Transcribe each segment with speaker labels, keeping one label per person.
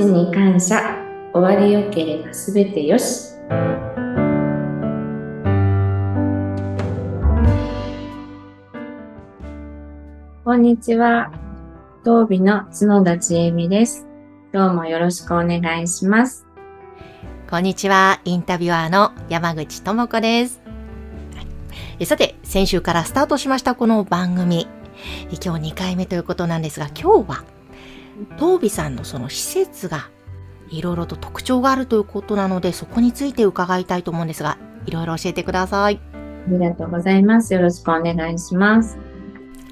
Speaker 1: ちに感謝。終わりよければすべてよし。こんにちは。当美の角田千恵美です。今日もよろしくお願いします。
Speaker 2: こんにちは。インタビュアーの山口智子です。えさて、先週からスタートしましたこの番組。今日2回目ということなんですが、今日は、東美さんのその施設がいろいろと特徴があるということなので、そこについて伺いたいと思うんですが、いろいろ教えてください。
Speaker 1: ありがとうございます。よろしくお願いします。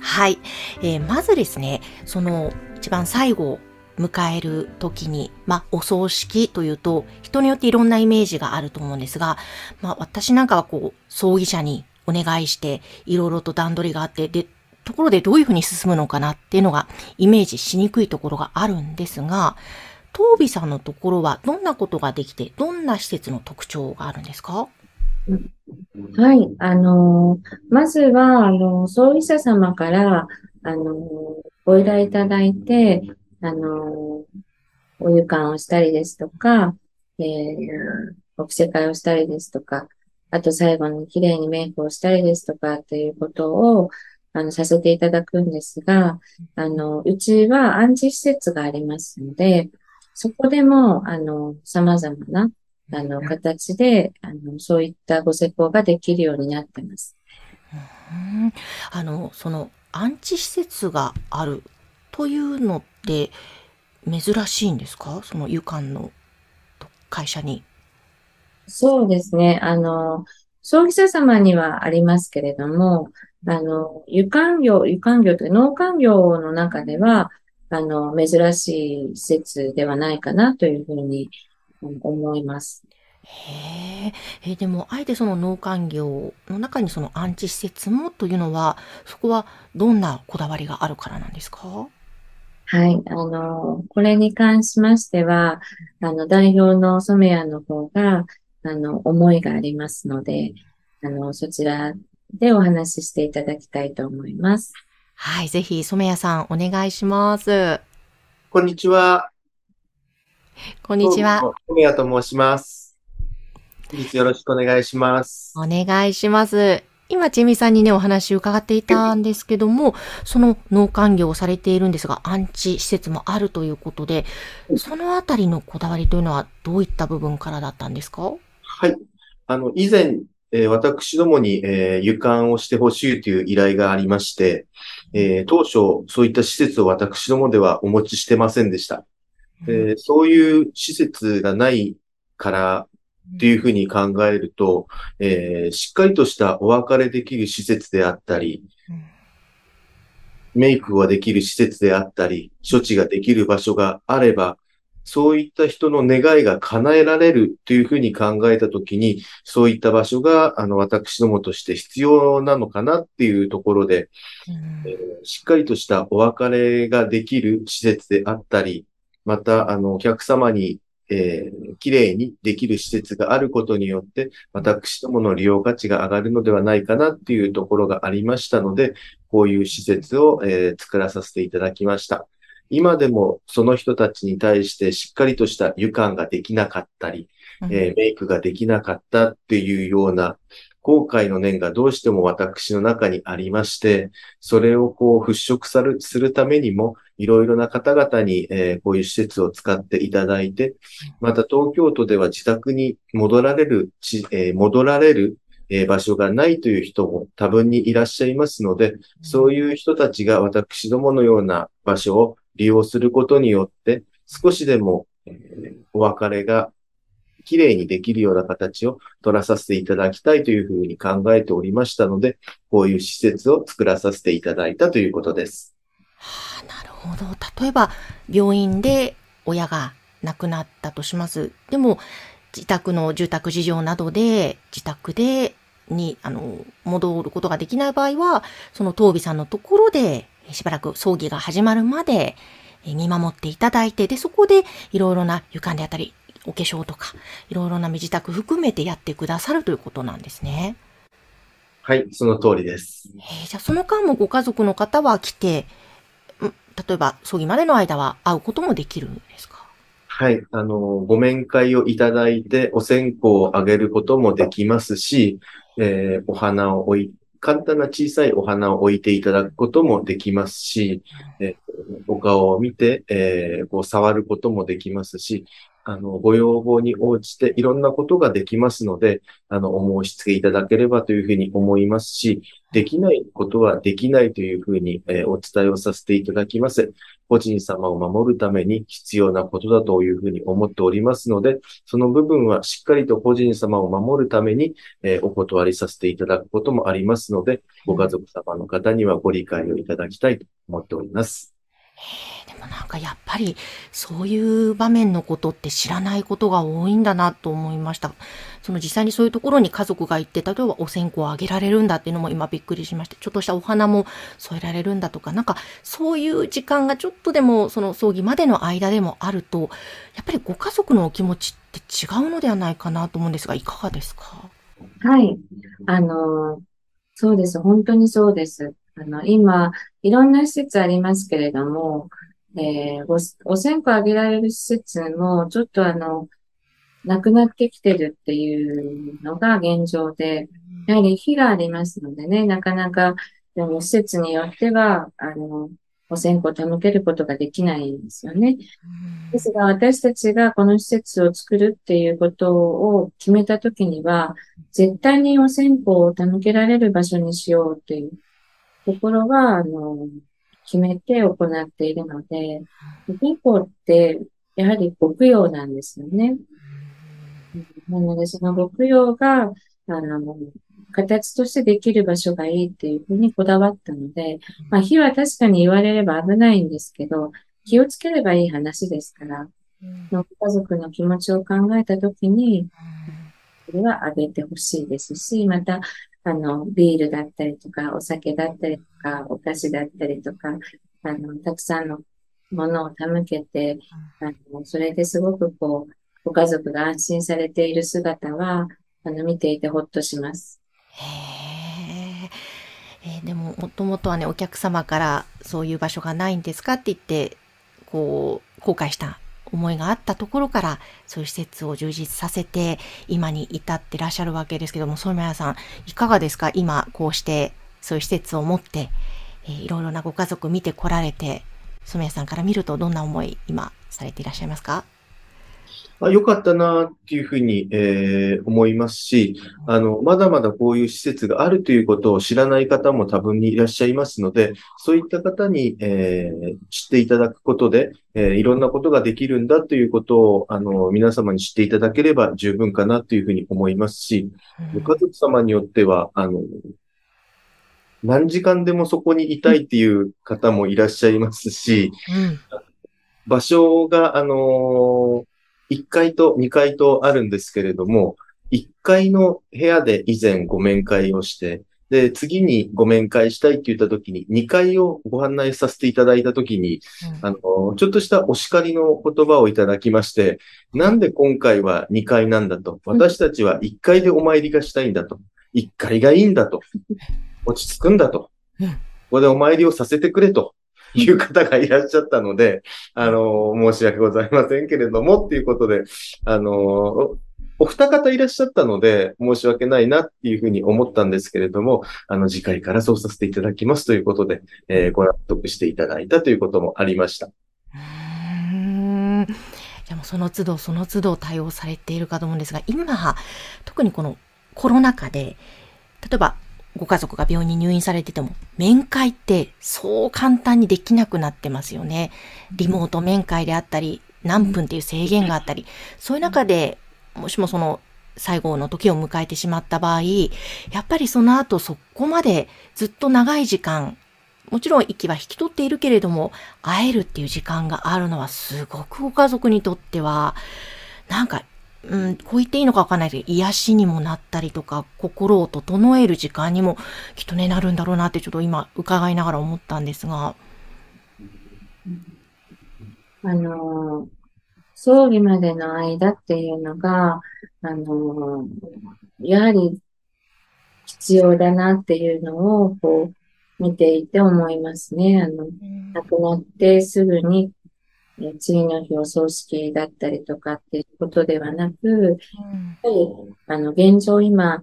Speaker 2: はい。えーまずですね、その一番最後を迎える時に、まあ、お葬式というと、人によっていろんなイメージがあると思うんですが、まあ、私なんかはこう、葬儀社にお願いして、いろいろと段取りがあって、で、ところでどういうふうに進むのかなっていうのがイメージしにくいところがあるんですが、東美さんのところはどんなことができて、どんな施設の特徴があるんですか？
Speaker 1: はい。あのまずは、あの、葬儀社様から、あのご依頼いただいて、あのお湯館をしたりですとか、えー、お着せ替えをしたりですとか、あと最後に綺麗にメイクをしたりですとかっていうことを、あの、させていただくんですが、あの、うちは安置施設がありますので、そこでも、あの、様々な、あの、形で、あの、そういったご施工ができるようになってます。
Speaker 2: うんあの、その安置施設があるというのって珍しいんですか？その湯館の会社に。
Speaker 1: そうですね。あの、葬儀社様にはありますけれども、あの、湯館業、湯館業というか農館業の中では、あの、珍しい施設ではないかなというふうにうん思います。
Speaker 2: へえ。え、でも、あえてその農館業の中にその安置施設もというのは、そこはどんなこだわりがあるからなんですか？
Speaker 1: はい。あの、これに関しましては、あの、代表の染谷の方が、あの、思いがありますので、あの、そちらでお話ししていただきたいと思います。
Speaker 2: はい。ぜひ、染谷さん、お願いします。
Speaker 3: こんにちは。
Speaker 2: こんにちは。。
Speaker 3: 富谷と申します。本日よろしくお願いします。
Speaker 2: お願いします。今、ちえみさんにね、お話を伺っていたんですけども、その農館業をされているんですが、安置施設もあるということで、そのあたりのこだわりというのはどういった部分からだったんですか？
Speaker 3: はい。あの、以前、えー私どもに、えー湯館をしてほしいという依頼がありまして、えー当初、そういった施設を私どもではお持ちしてませんでした。えーそういう施設がないからっていうふうに考えると、えーしっかりとしたお別れできる施設であったり、
Speaker 2: うん
Speaker 3: メイクができる施設であったり、処置ができる場所があれば、そういった人の願いが叶えられるというふうに考えたときに、そういった場所が、あの、私どもとして必要なのかなっていうところで、
Speaker 2: うん
Speaker 3: えーしっかりとしたお別れができる施設であったり、また、あの、お客様に、えー、綺麗にできる施設があることによって、私どもの利用価値が上がるのではないかなっていうところがありましたので、こういう施設を、えー作らさせていただきました。今でもその人たちに対してしっかりとした湯館ができなかったり、えーメイクができなかったっていうような後悔の念がどうしても私の中にありまして、それをこう払拭さるするためにも、いろいろな方々に、えーこういう施設を使っていただいて、また東京都では自宅に戻られるち、えー戻られる、えー場所がないという人も多分にいらっしゃいますので、そういう人たちが私どものような場所を利用することによって、少しでも、えお別れが綺麗にできるような形を取らさせていただきたいというふうに考えておりましたので、こういう施設を作らさせていただいたということです。
Speaker 2: はあ、なるほど。例えば、病院で親が亡くなったとします。でも、自宅の住宅事情などで、自宅で、に、あの、戻ることができない場合は、その東美さんのところで、しばらく葬儀が始まるまで、え見守っていただいて、で、そこで、いろいろな床であったり、お化粧とか、いろいろな身支度含めてやってくださるということなんですね。
Speaker 3: はい、その通りです。
Speaker 2: えーじゃあその間もご家族の方は来て、ん例えば葬儀までの間は会うこともできるんですか？
Speaker 3: はい。あの、ご面会をいただいて、お線香をあげることもできますし、えーお花を置い、簡単な小さいお花を置いていただくこともできますし、えお顔を見て、えーこう触ることもできますし、あの、ご要望に応じていろんなことができますので、あの、お申し付けいただければというふうに思いますし、できないことはできないというふうに、えお伝えをさせていただきます。個人様を守るために必要なことだというふうに思っておりますので、その部分はしっかりと個人様を守るために、えお断りさせていただくこともありますので、ご家族様の方にはご理解をいただきたいと思っております。
Speaker 2: でもなんかやっぱりそういう場面のことって知らないことが多いんだなと思いました。その実際にそういうところに家族が行って、例えばお線香をあげられるんだっていうのも今びっくりしまして、ちょっとしたお花も添えられるんだとか、なんかそういう時間がちょっとでもその葬儀までの間でもあると、やっぱりご家族のお気持ちって違うのではないかなと思うんですが、いかがですか？
Speaker 1: はい。あの、そうです。本当にそうです。あの、今、いろんな施設ありますけれども、えーごお線香あげられる施設も、ちょっとあの、なくなってきてるっていうのが現状で、やはり火がありますのでね、なかなか、でも施設によっては、あの、お線香を手向けることができないんですよね。ですが、私たちがこの施設を作るっていうことを決めたときには、絶対にお線香を手向けられる場所にしようっていうところは、あの、決めて行っているので、お線香って、やはりご供養なんですよね。なので、そのご供養が、あの、形としてできる場所がいいっていうふうにこだわったので、まあ、火は確かに言われれば危ないんですけど、気をつければいい話ですから、ご家族の気持ちを考えたときに、それはあげてほしいですし、また、あの、ビールだったりとか、お酒だったりとか、お菓子だったりとか、あの、たくさんのものを手向けて、あの、それですごくこう、ご家族が安心されている姿は、あの、見ていてほっとします。
Speaker 2: へえ。ーでも、もともとはね、お客様からそういう場所がないんですかって言って、こう、後悔した思いがあったところから、そういう施設を充実させて、今に至ってらっしゃるわけですけども、ソメヤさん、いかがですか？今、こうして、そういう施設を持って、えーいろいろなご家族見てこられて、ソメヤさんから見るとどんな思い、今、されていらっしゃいますか？
Speaker 3: あ、良かったなっていうふうに、えー思いますし、あの、まだまだこういう施設があるということを知らない方も多分にいらっしゃいますので、そういった方に、えー知っていただくことで、えーいろんなことができるんだということを、あの、皆様に知っていただければ十分かなというふうに思いますし、ご家族様によっては、あの、何時間でもそこにいたいっていう方もいらっしゃいますし、
Speaker 2: うん。
Speaker 3: 場所が、あの1階と2階とあるんですけれども、1階の部屋で以前ご面会をして、で、次にご面会したいって言った時に、2階をご案内させていただいた時に、あの、ちょっとしたお叱りの言葉をいただきまして、なんで今回は2階なんだと。私たちは1階でお参りがしたいんだと。1階がいいんだと。落ち着くんだと。
Speaker 2: うん
Speaker 3: ここでお参りをさせてくれという方がいらっしゃったので、あの、申し訳ございませんけれども、っていうことで、あの、お二方いらっしゃったので、申し訳ないなっていうふうに思ったんですけれども、あの、次回からそうさせていただきますということで、えーご納得していただいたということもありました。
Speaker 2: うんじゃあもうその都度その都度対応されているかと思うんですが、今、特にこのコロナ禍で、例えばご家族が病院に入院されてても、面会ってそう簡単にできなくなってますよね。リモート面会であったり、何分っていう制限があったり、そういう中で、もしもその最後の時を迎えてしまった場合、やっぱりその後そこまでずっと長い時間、もちろん息は引き取っているけれども、会えるっていう時間があるのはすごくご家族にとっては、なんか、うん、こう言っていいのかわかんないけど、癒しにもなったりとか、心を整える時間にもきっとね、なるんだろうなってちょっと今伺いながら思ったんですが。
Speaker 1: あの、葬儀までの間っていうのが、あの、やはり必要だなっていうのを、こう、見ていて思いますね。あの、亡くなってすぐに、え次の日お葬式だったりとかっていうことではなく、やっぱり、あの、現状今、あ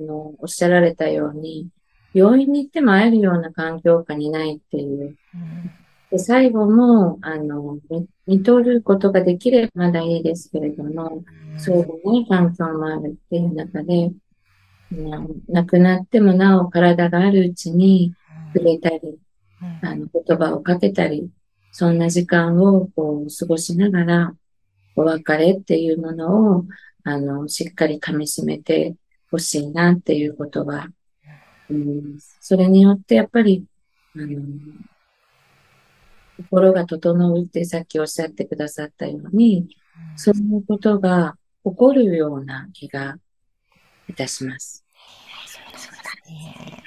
Speaker 1: の、おっしゃられたように、病院に行っても会えるような環境下にないっていう。で最後も、あの、見とることができればまだいいですけれども、そうでない環境もあるっていう中で、亡くなってもなお体があるうちに触れたり、あの言葉をかけたり、そんな時間をこう過ごしながら、お別れっていうものを、あの、しっかり噛み締めてほしいなっていうことは、うん、それによってやっぱり、あの、心が整うってさっきおっしゃってくださったように、そういうことが起こるような気がいたします。そうです
Speaker 2: ね。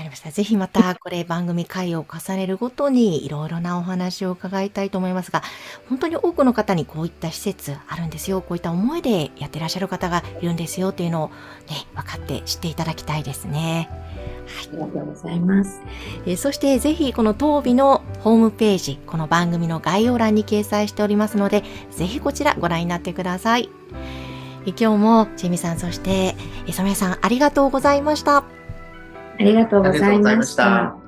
Speaker 2: わかりました。ぜひまたこれ番組回を重ねるごとにいろいろなお話を伺いたいと思いますが、本当に多くの方にこういった施設あるんですよ、こういった思いでやってらっしゃる方がいるんですよっていうのをね、分かって知っていただきたいですね。
Speaker 1: ありがとうございます。
Speaker 2: えそしてぜひこの当美のホームページ、この番組の概要欄に掲載しておりますので、ぜひこちらご覧になってください。今日もジェミさん、そして染谷さんありがとうございました。あ
Speaker 1: りがとうございました。